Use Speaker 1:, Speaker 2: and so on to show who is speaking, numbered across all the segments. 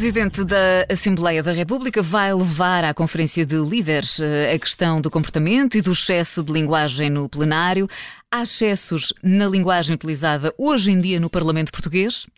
Speaker 1: Presidente da Assembleia da República vai levar à Conferência de Líderes eh, a questão do comportamento e do excesso de linguagem no plenário. Há excessos na linguagem utilizada hoje em dia no Parlamento Português?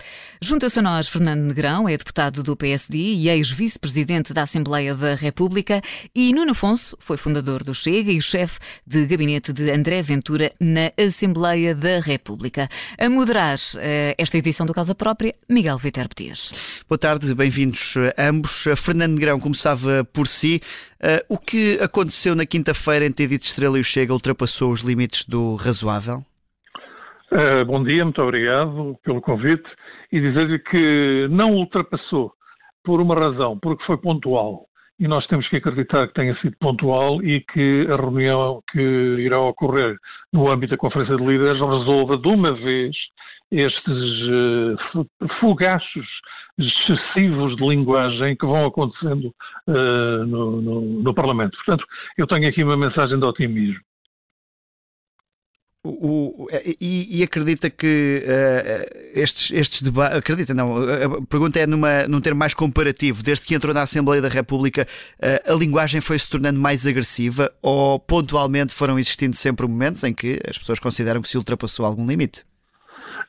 Speaker 1: Junta-se a nós Fernando Negrão, é deputado do PSD e ex-vice-presidente da Assembleia da República, e Nuno Afonso foi fundador do Chega e chefe de gabinete de André Ventura na Assembleia da República. A moderar uh, esta edição do Casa Própria, Miguel Viter Petias.
Speaker 2: Boa tarde, bem-vindos ambos. Fernando Negrão começava por si. Uh, o que aconteceu na quinta-feira entre Edith Estrela e o Chega ultrapassou os limites do razoável?
Speaker 3: Uh, bom dia, muito obrigado pelo convite e dizer-lhe que não ultrapassou por uma razão, porque foi pontual. E nós temos que acreditar que tenha sido pontual e que a reunião que irá ocorrer no âmbito da Conferência de Líderes resolva de uma vez estes uh, excessivos de linguagem que vão acontecendo uh, no, no, no, Parlamento. Portanto, eu tenho aqui uma mensagem de otimismo.
Speaker 2: O, o, e, e, acredita que uh, estes, estes debates. Acredita, não. A pergunta é numa, num termo mais comparativo. Desde que entrou na Assembleia da República, uh, a linguagem foi se tornando mais agressiva ou pontualmente foram existindo sempre momentos em que as pessoas consideram que se ultrapassou algum limite?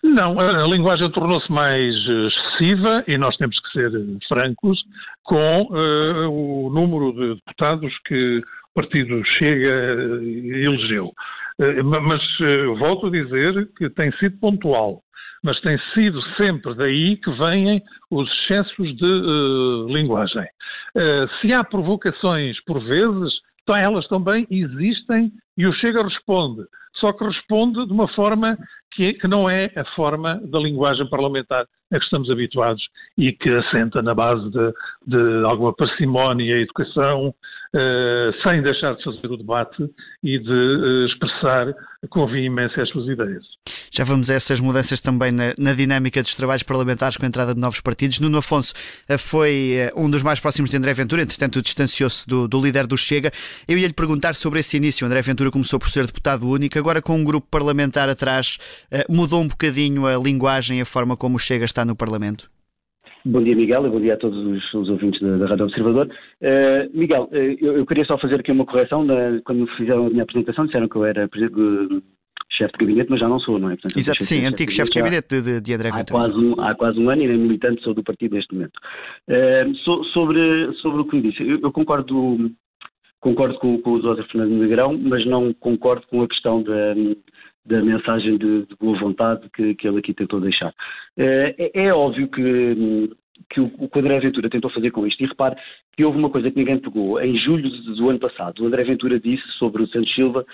Speaker 3: Não, a linguagem tornou-se mais eh, excessiva e nós temos que ser francos com uh, o número de deputados que o partido chega e elegeu. Uh, mas uh, volto a dizer que tem sido pontual, mas tem sido sempre daí que vêm os excessos de linguagem. se há provocações por vezes, então elas também existem e o Chega responde, só que responde de uma forma que, que, não é a forma da linguagem parlamentar a que estamos habituados e que assenta na base de, de alguma parcimónia educação, sem deixar de fazer o debate e de uh, expressar com veemência as suas ideias.
Speaker 2: Já vamos a essas mudanças também na, na, dinâmica dos trabalhos parlamentares com a entrada de novos partidos. Nuno Afonso uh, foi um dos mais próximos de André Ventura, entretanto distanciou-se do, do, líder do Chega. Eu ia lhe perguntar sobre esse início. André Ventura começou por ser deputado único, agora com um grupo parlamentar atrás, mudou um bocadinho a linguagem, a forma como o Chega está no Parlamento?
Speaker 4: Bom dia, Miguel, e bom dia a todos os, os ouvintes da, da, Rádio Observador. Uh, Miguel, uh, eu, eu, queria só fazer aqui uma correção. Da, quando fizeram a minha apresentação, disseram que eu era chefe de gabinete, mas já não sou, não é?
Speaker 2: Portanto, Exato, sim, antigo chefe de gabinete de, de André Ventura.
Speaker 4: Há quase, um, há quase um ano e nem militante sou do partido neste momento. Uh, so, sobre, sobre o que me disse, eu, eu concordo, concordo com, com o José Fernando Negrão, mas não concordo com a questão da da mensagem de, de, boa vontade que, que ele aqui tentou deixar. Eh, é, é óbvio que, que o, o André Ventura tentou fazer com isto. E repare que houve uma coisa que ninguém pegou. Em julho do ano passado, o André Ventura disse sobre o Santos Silva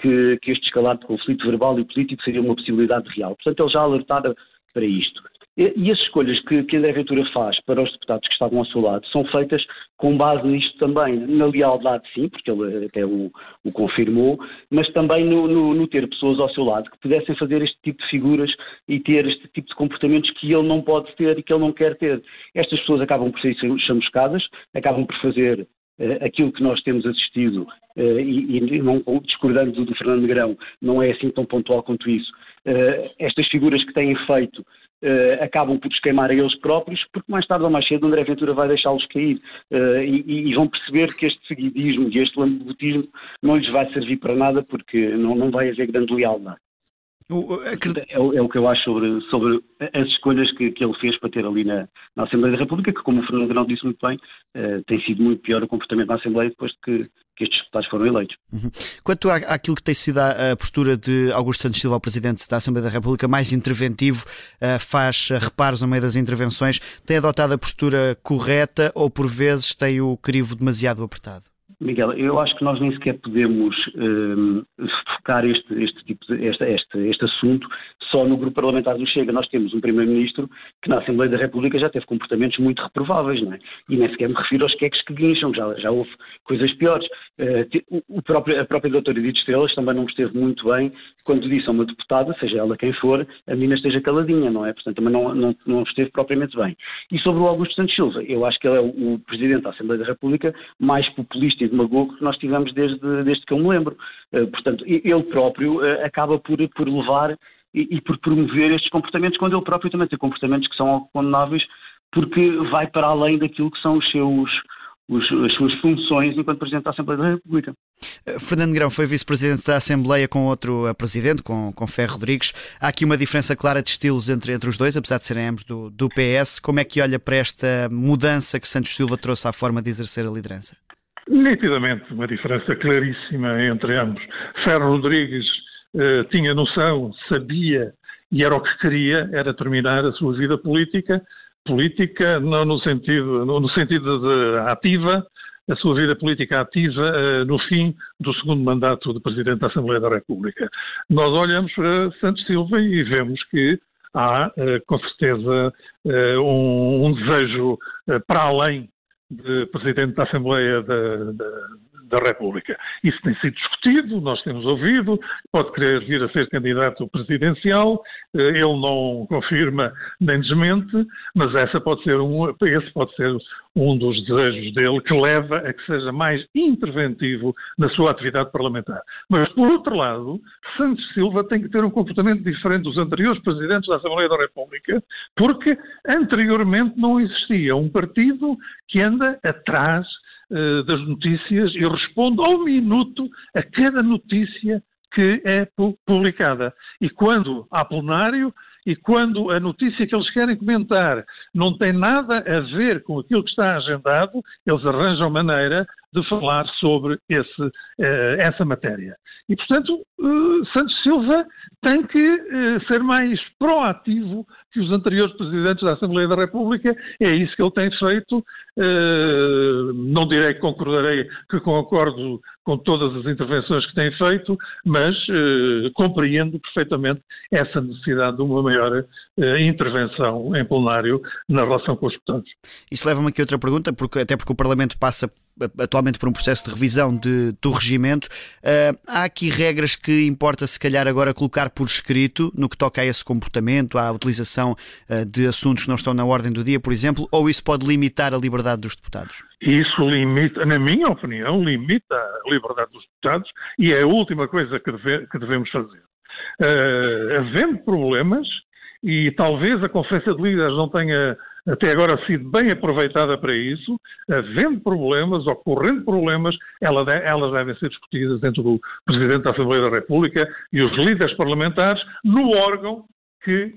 Speaker 4: que, que este escalar de conflito verbal e político seria uma possibilidade real. Portanto, ele já alertara para isto. E as escolhas que, que André Ventura faz para os deputados que estavam ao seu lado são feitas com base nisto também, na lealdade sim, porque ele até o, o confirmou, mas também no, no, no, ter pessoas ao seu lado que pudessem fazer este tipo de figuras e ter este tipo de comportamentos que ele não pode ter e que ele não quer ter. Estas pessoas acabam por ser chamuscadas, acabam por fazer uh, aquilo que nós temos assistido uh, e, e, não discordando do, do Fernando Negrão, não é assim tão pontual quanto isso. Uh, estas figuras que têm feito uh, acabam por esquemar a eles próprios, porque mais tarde ou mais cedo André Ventura vai deixá-los cair uh, e, e, vão perceber que este seguidismo e este lambutismo não lhes vai servir para nada porque não, não vai haver grande lealdade. É, é, o que eu acho sobre, sobre as escolhas que, que ele fez para ter ali na, na, Assembleia da República, que, como o Fernando Grão disse muito bem, uh, tem sido muito pior o comportamento na Assembleia depois de que, que estes deputados foram eleitos.
Speaker 2: Uhum. Quanto à, àquilo que tem sido a, a, postura de Augusto Santos Silva, o Presidente da Assembleia da República, mais interventivo, uh, faz reparos no meio das intervenções, tem adotado a postura correta ou por vezes tem o crivo demasiado apertado?
Speaker 4: Miguel, eu acho que nós nem sequer podemos um, focar este, este, tipo de, este, este, este assunto só no grupo parlamentar do Chega. Nós temos um Primeiro-Ministro que na Assembleia da República já teve comportamentos muito reprováveis, não é? E nem sequer me refiro aos queques que guincham, já, já houve coisas piores. Uh, o próprio, a própria doutora Edith Estrelas também não esteve muito bem quando disse a uma deputada, seja ela quem for, a menina esteja caladinha, não é? Portanto, também não, não, não esteve propriamente bem. E sobre o Augusto Santos Silva, eu acho que ele é o, o Presidente da Assembleia da República mais populista e demagogo que nós tivemos desde, desde que eu me lembro. Uh, portanto, ele próprio uh, acaba por, por levar e, e, por promover estes comportamentos, quando ele próprio também tem comportamentos que são condenáveis porque vai para além daquilo que são os seus, os, as suas funções enquanto Presidente da Assembleia da República.
Speaker 2: Eh, Fernando Grão foi vice-presidente da Assembleia com outro eh, presidente, com, com Ferro Rodrigues. Há aqui uma diferença clara de estilos entre, entre os dois, apesar de serem ambos do, do PS. Como é que olha para esta mudança que Santos Silva trouxe à forma de exercer a liderança?
Speaker 3: Nitidamente, uma diferença claríssima entre ambos. Ferro Rodrigues eh, tinha noção, sabia e era o que queria, era terminar a sua vida política, política não no sentido, no, sentido de ativa, a sua vida política ativa uh, no fim do segundo mandato de Presidente da Assembleia da República. Nós olhamos para Santos Silva e vemos que há, uh, com certeza, um, um, desejo para além de Presidente da Assembleia da, da, da República. Isso tem sido discutido, nós temos ouvido, pode querer vir a ser candidato presidencial, eh, ele não confirma nem desmente, mas essa pode ser um, esse pode ser um dos desejos dele que leva a que seja mais interventivo na sua atividade parlamentar. Mas, por outro lado, Santos Silva tem que ter um comportamento diferente dos anteriores presidentes da Assembleia da República, porque anteriormente não existia um partido que anda atrás eh, das notícias e responde ao minuto a cada notícia que é publicada. E quando há plenário, e quando a notícia que eles querem comentar não tem nada a ver com aquilo que está agendado, eles arranjam maneira de falar sobre esse, uh, essa matéria. E, portanto, uh, Santos Silva tem que ser mais proativo que os anteriores presidentes da Assembleia da República. É isso que ele tem feito. Não direi que concordarei, que concordo com todas as intervenções que tem feito, mas compreendo perfeitamente essa necessidade de uma maior intervenção em plenário na relação com os deputados.
Speaker 2: Isso leva-me aqui a outra pergunta, porque, até porque o Parlamento passa atualmente por um processo de revisão de, do regimento. Há aqui regras que importa, se calhar, agora colocar por escrito no que toca a esse comportamento, à utilização de assuntos que não estão na ordem do dia, por exemplo, ou isso pode limitar a liberdade dos deputados?
Speaker 3: Isso limita, na minha opinião, limita a liberdade dos deputados e é a última coisa que, deve, que devemos fazer. Uh, havendo problemas, e talvez a Conferência de Líderes não tenha até agora sido bem aproveitada para isso, havendo problemas, ocorrendo problemas, elas devem ser discutidas entre o Presidente da Assembleia da República e os líderes parlamentares no órgão que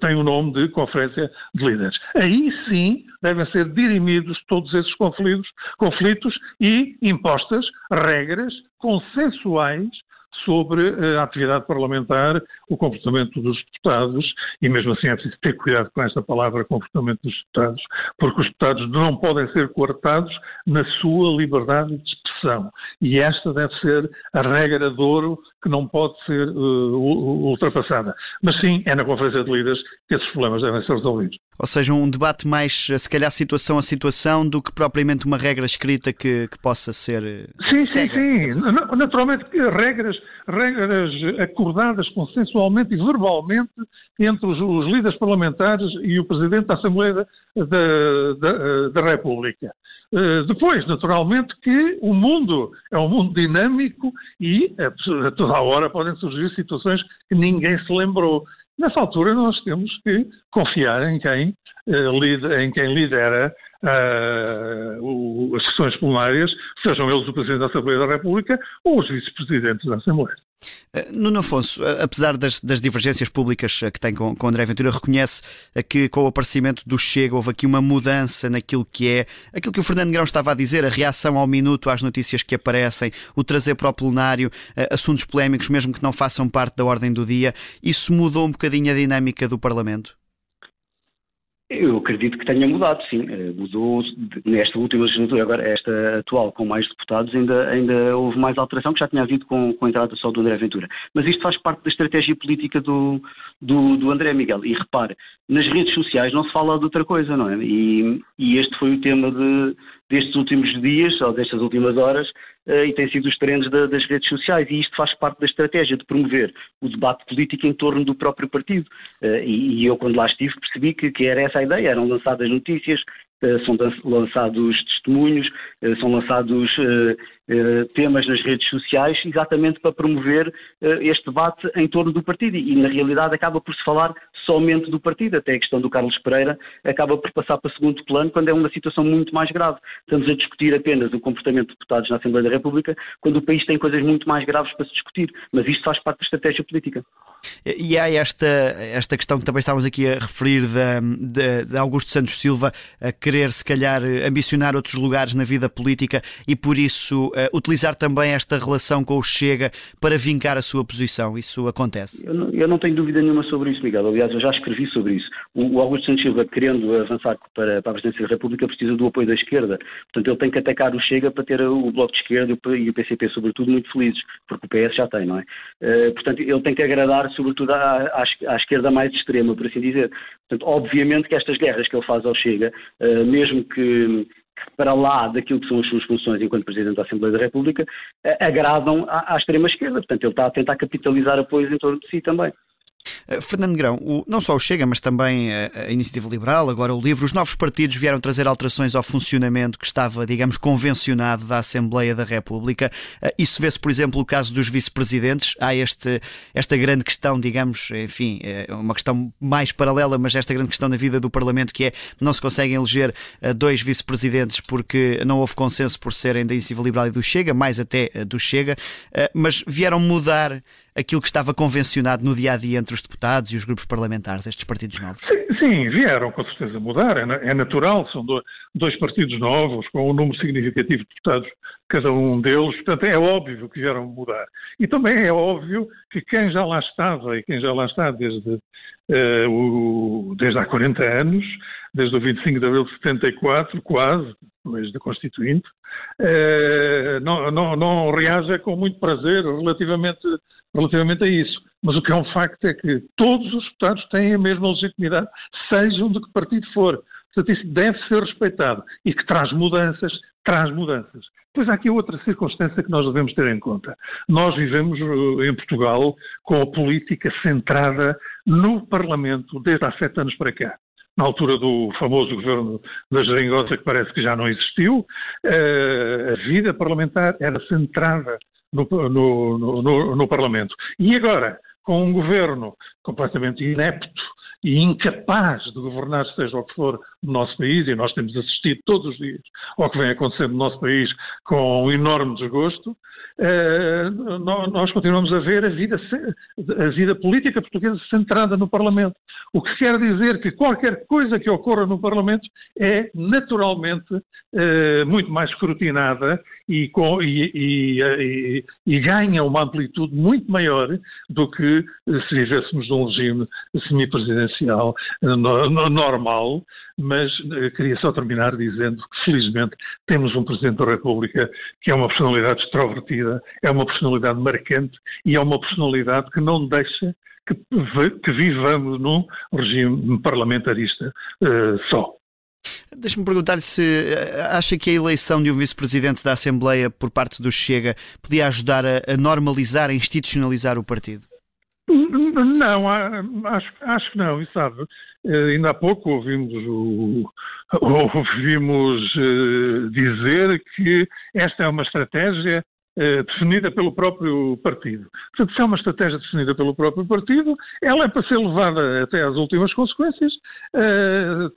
Speaker 3: tem o nome de Conferência de Líderes. Aí sim devem ser dirimidos todos esses conflitos, conflitos e impostas regras consensuais sobre eh, a atividade parlamentar, o comportamento dos deputados, e mesmo assim é preciso ter cuidado com esta palavra comportamento dos deputados, porque os deputados não podem ser coartados na sua liberdade de E esta deve ser a regra de ouro que não pode ser uh, ultrapassada. Mas sim, é na Conferência de Líderes que esses problemas devem ser resolvidos.
Speaker 2: Ou seja, um debate mais, se calhar, situação a situação do que propriamente uma regra escrita que, que possa ser. Eh,
Speaker 3: sim, cega, sim, sim. Naturalmente, regras, regras acordadas consensualmente e verbalmente entre os, os líderes parlamentares e o Presidente da Assembleia da, da, da República. Uh, depois, naturalmente, que o mundo é um mundo dinâmico e a, a toda a hora podem surgir situações que ninguém se lembrou. Nessa altura, nós temos que confiar em quem, uh, em quem lidera as sessões plenárias, sejam eles o Presidente da Assembleia da República ou os vice-presidentes da Assembleia.
Speaker 2: Eh, Nuno Afonso, eh, apesar das, das, divergências públicas que tem com, com André Ventura, reconhece que com o aparecimento do Chega houve aqui uma mudança naquilo que é aquilo que o Fernando Grão estava a dizer, a reação ao minuto às notícias que aparecem, o trazer para o plenário assuntos polémicos, mesmo que não façam parte da ordem do dia. Isso mudou um bocadinho a dinâmica do Parlamento?
Speaker 4: Eu acredito que tenha mudado, sim. Eh, mudou nesta última legislatura, agora esta atual, com mais deputados, ainda, ainda houve mais alteração que já tinha havido com, com a entrada só do André Ventura. Mas isto faz parte da estratégia política do, do, do, André Miguel. E repare, nas redes sociais não se fala de outra coisa, não é? E, e este foi o tema de, destes últimos dias, ou destas últimas horas, uh, e tem sido os trends da, das redes sociais. E isto faz parte da estratégia de promover o debate político em torno do próprio partido. Uh, e, eu, quando lá estive, percebi que, era essa a ideia. Eram lançadas notícias, uh, são lançados testemunhos, são lançados temas nas redes sociais, exatamente para promover este debate em torno do partido. E, na realidade, acaba por se falar somente do partido. Até a questão do Carlos Pereira acaba por passar para segundo plano quando é uma situação muito mais grave. Estamos a discutir apenas o comportamento de deputados na Assembleia da República quando o país tem coisas muito mais graves para se discutir. Mas isto faz parte da estratégia política.
Speaker 2: E há esta, esta questão que também estávamos aqui a referir de, de, Augusto Santos Silva a querer, se calhar, ambicionar outros lugares na vida política e, por isso, uh, utilizar também esta relação com o Chega para vincar a sua posição. Isso acontece?
Speaker 4: Eu não, eu não tenho dúvida nenhuma sobre isso, Miguel. Aliás, eu já escrevi sobre isso. O, o Augusto Santos Silva, querendo avançar para, para, a presidência da República, precisa do apoio da esquerda. Portanto, ele tem que atacar o Chega para ter o Bloco de Esquerda e o PCP, sobretudo, muito felizes, porque o PS já tem, não é? Uh, portanto, ele tem que agradar sobretudo à, à, esquerda mais extrema, por assim dizer. Portanto, obviamente que estas guerras que ele faz ao Chega, uh, mesmo que, para lá daquilo que são as suas funções enquanto Presidente da Assembleia da República, uh, agradam à, à extrema esquerda. Portanto, ele está a tentar capitalizar apoios em torno de si também.
Speaker 2: Eh, Fernando Negrão, o, não só o Chega, mas também a, a, Iniciativa Liberal, agora o LIVRE, os novos partidos vieram trazer alterações ao funcionamento que estava, digamos, convencionado da Assembleia da República. Eh, isso vê-se, por exemplo, o caso dos vice-presidentes. Há este, esta grande questão, digamos, enfim, uma questão mais paralela, mas esta grande questão na vida do Parlamento que é não se conseguem eleger eh, dois vice-presidentes porque não houve consenso por serem da Iniciativa Liberal e do Chega, mais até do Chega, mas vieram mudar aquilo que estava convencionado no dia a dia entre os deputados e os grupos parlamentares, estes partidos novos?
Speaker 3: Sim, sim vieram com certeza mudar, é, é natural, são dois partidos novos, com um número significativo de deputados, cada um deles, portanto é óbvio que vieram mudar. E também é óbvio que quem já lá estava e quem já lá está desde, uh, o, desde há 40 anos, desde o 25 de abril de 74, quase, desde a Constituinte, uh, não, não, não reage com muito prazer relativamente relativamente a isso. Mas o que é um facto é que todos os deputados têm a mesma legitimidade, sejam de que partido for. Portanto, isso deve ser respeitado e que traz mudanças, traz mudanças. Pois há aqui outra circunstância que nós devemos ter em conta. Nós vivemos eh, em Portugal com a política centrada no Parlamento desde há sete anos para cá na altura do famoso governo da Geringonça, que parece que já não existiu, eh, a vida parlamentar era centrada no, no, no, no Parlamento. E agora, com um governo completamente inepto e incapaz de governar, seja o que for, no nosso país, e nós temos assistido todos os dias ao que vem acontecendo no nosso país com um enorme desgosto, eh, nós continuamos a ver a vida, a vida política portuguesa centrada no Parlamento. O que quer dizer que qualquer coisa que ocorra no Parlamento é naturalmente eh, muito mais escrutinada e, com, e, e, e, ganha uma amplitude muito maior do que se vivêssemos num regime semipresidencial normal, mas eh, queria só terminar dizendo que, felizmente, temos um Presidente da República que é uma personalidade extrovertida, é uma personalidade marcante e é uma personalidade que não deixa que, que vivamos num regime parlamentarista uh, só.
Speaker 2: Deixa-me perguntar-lhe se eh, acha que a eleição de um vice-presidente da Assembleia por parte do Chega podia ajudar a, a normalizar, a institucionalizar o partido?
Speaker 3: Não, acho, acho que não, e sabe, eh, ainda há pouco ouvimos, o, ouvimos uh, dizer que esta é uma estratégia uh, definida pelo próprio partido. Portanto, se é uma estratégia definida pelo próprio partido, ela é para ser levada até às últimas consequências,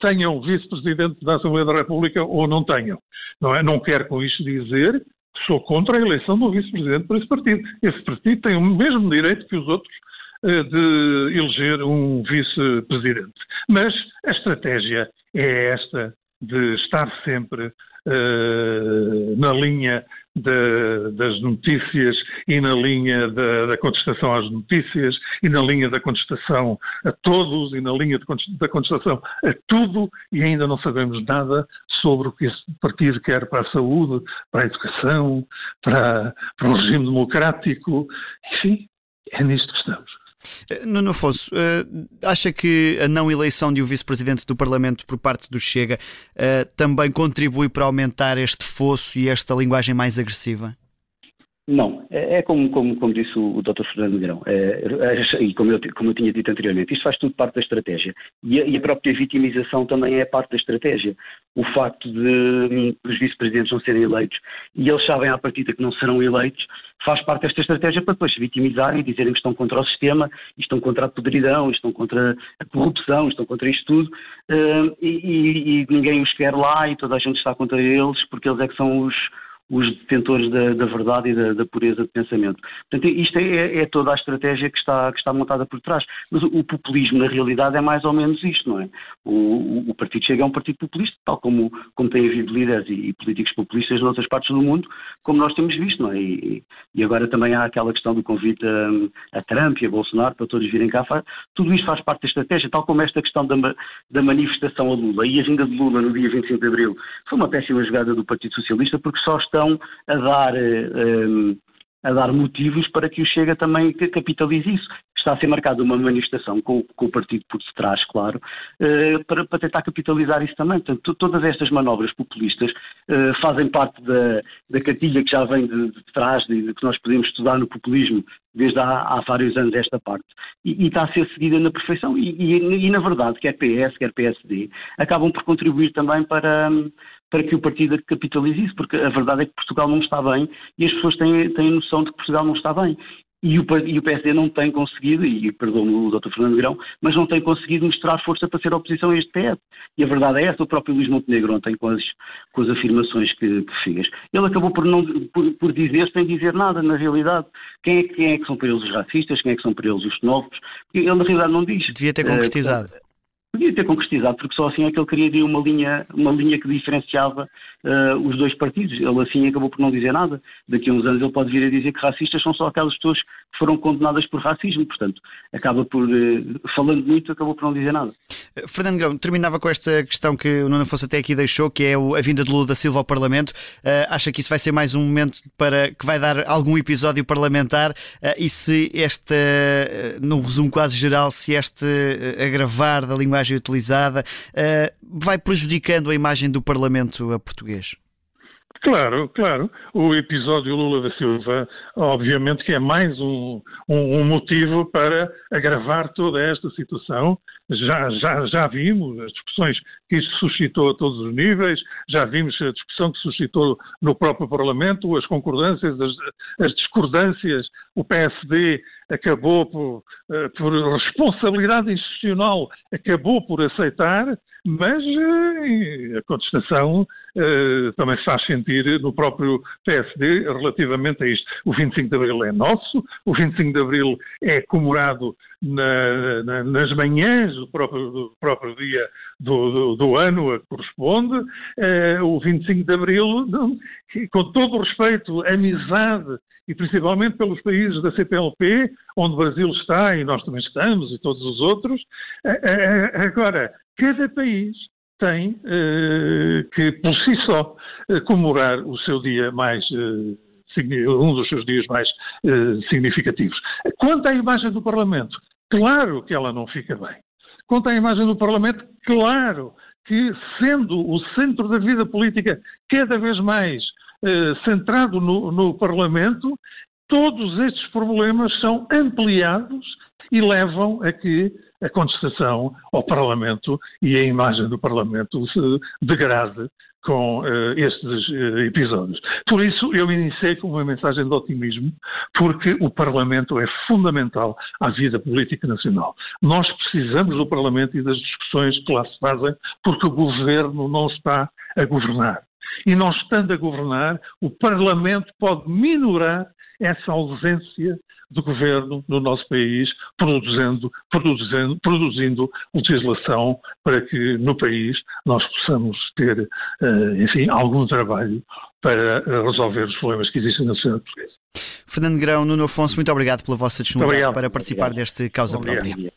Speaker 3: tenham vice-presidente da Assembleia da República ou não tenham. Não, é? não quero com isto dizer sou contra a eleição do vice-presidente por esse partido. Esse partido tem o mesmo direito que os outros eh, de eleger um vice-presidente. Mas a estratégia é esta de estar sempre uh, na linha de, das notícias e na linha da, da, contestação às notícias e na linha da contestação a todos e na linha de, da contestação a tudo e ainda não sabemos nada sobre o que esse partido quer para a saúde, para a educação, para, para o regime democrático. Enfim, é nisto que estamos.
Speaker 2: Eh, Nuno Afonso, uh, acha que a não eleição de um vice-presidente do Parlamento por parte do Chega uh, também contribui para aumentar este fosso e esta linguagem mais agressiva?
Speaker 4: Não, é, é como, como, como, disse o, Dr. Fernando Negrão, é, é, e como eu, como eu tinha dito anteriormente, isto faz tudo parte da estratégia. E a, e a própria vitimização também é parte da estratégia. O facto de hum, os vice-presidentes não serem eleitos e eles sabem à partida que não serão eleitos, faz parte desta estratégia para depois se vitimizarem e dizerem que estão contra o sistema, estão contra a podridão, estão contra a corrupção, estão contra isto tudo, uh, e, e, e ninguém os quer lá e toda a gente está contra eles porque eles é que são os os detentores da, da verdade e da, da, pureza de pensamento. Portanto, isto é, é, toda a estratégia que está, que está montada por trás. Mas o, o, populismo, na realidade, é mais ou menos isto, não é? O, o, Partido Chega é um partido populista, tal como, como tem havido líderes e, e políticos populistas em outras partes do mundo, como nós temos visto, não é? E, e agora também há aquela questão do convite a, a, Trump e a Bolsonaro para todos virem cá. Tudo isto faz parte da estratégia, tal como esta questão da, da manifestação a Lula e a vinda de Lula no dia 25 de Abril foi uma péssima jogada do Partido Socialista porque só está estão a dar, eh, a dar motivos para que o Chega também capitalize isso. Está a ser marcada uma manifestação com, com, o partido por detrás, claro, eh, para, para, tentar capitalizar isso também. Portanto, todas estas manobras populistas eh, fazem parte da, da cartilha que já vem de, de trás, de, de, que nós podemos estudar no populismo desde há, há vários anos esta parte. E, e, está a ser seguida na perfeição. E, e, e, na verdade, quer PS, quer PSD, acabam por contribuir também para, para que o partido capitalize isso, porque a verdade é que Portugal não está bem e as pessoas têm, têm noção de que Portugal não está bem. E o, e o PSD não tem conseguido, e perdoe-me o Dr. Fernando Grão, mas não tem conseguido mostrar força para ser oposição a este PS. E a verdade é essa, o próprio Luís Montenegro ontem com as, com as afirmações que, que fez, ele acabou por, não, por, por dizer sem dizer nada, na realidade. Quem é, quem é que são para eles os racistas, quem é que são para eles os xenófobos? Ele na realidade não diz.
Speaker 2: Devia ter concretizado. Uh,
Speaker 4: podia ter concretizado, porque só assim é que ele queria uma linha, uma linha que diferenciava uh, os dois partidos. Ele assim acabou por não dizer nada. Daqui a uns anos ele pode vir a dizer que racistas são só aquelas pessoas que foram condenadas por racismo. Portanto, acaba por, uh, falando muito, acabou por não dizer nada.
Speaker 2: Eh, Fernando Grão, terminava com esta questão que o Nuno Fosse até aqui deixou, que é a vinda de Lula da Silva ao Parlamento. Uh, acha que isso vai ser mais um momento para que vai dar algum episódio parlamentar? e se este, num resumo quase geral, se este agravar da linguagem utilizada vai prejudicando a imagem do Parlamento português?
Speaker 3: Claro, claro. O episódio Lula da Silva, obviamente que é mais um, um, um, motivo para agravar toda esta situação. Já, já, já vimos as discussões que isto suscitou a todos os níveis, já vimos a discussão que suscitou no próprio Parlamento, as concordâncias, as, as discordâncias. O PSD acabou por, eh, por responsabilidade institucional, acabou por aceitar mas eh, a contestação também se faz sentir no próprio PSD relativamente a isto. O 25 de Abril é nosso, o 25 de Abril é comemorado na, na, nas manhãs do próprio, do próprio dia do, do, do, ano a que corresponde. Eh, o 25 de Abril, com todo o respeito, amizade e principalmente pelos países da CPLP, onde o Brasil está e nós também estamos e todos os outros. Agora, cada país tem eh, que, por si só, eh, comemorar o seu dia mais eh, um dos seus dias mais significativos. Quanto à imagem do Parlamento, claro que ela não fica bem. Quanto à imagem do Parlamento, claro que, sendo o centro da vida política cada vez mais centrado no, no Parlamento, todos estes problemas são ampliados e levam a que a contestação ao Parlamento e a imagem do Parlamento se degrade com uh, estes uh, episódios. Por isso, eu iniciei com uma mensagem de otimismo, porque o Parlamento é fundamental à vida política nacional. Nós precisamos do Parlamento e das discussões que lá se fazem, porque o governo não está a governar. E não estando a governar, o Parlamento pode minorar essa ausência do governo no nosso país, produzindo, produzindo, produzindo legislação para que no país nós possamos ter, eh, enfim, algum trabalho para resolver os problemas que existem na sociedade portuguesa.
Speaker 2: Fernando Grão, Nuno Afonso, muito obrigado pela vossa disponibilidade para participar obrigado. deste Causa Própria.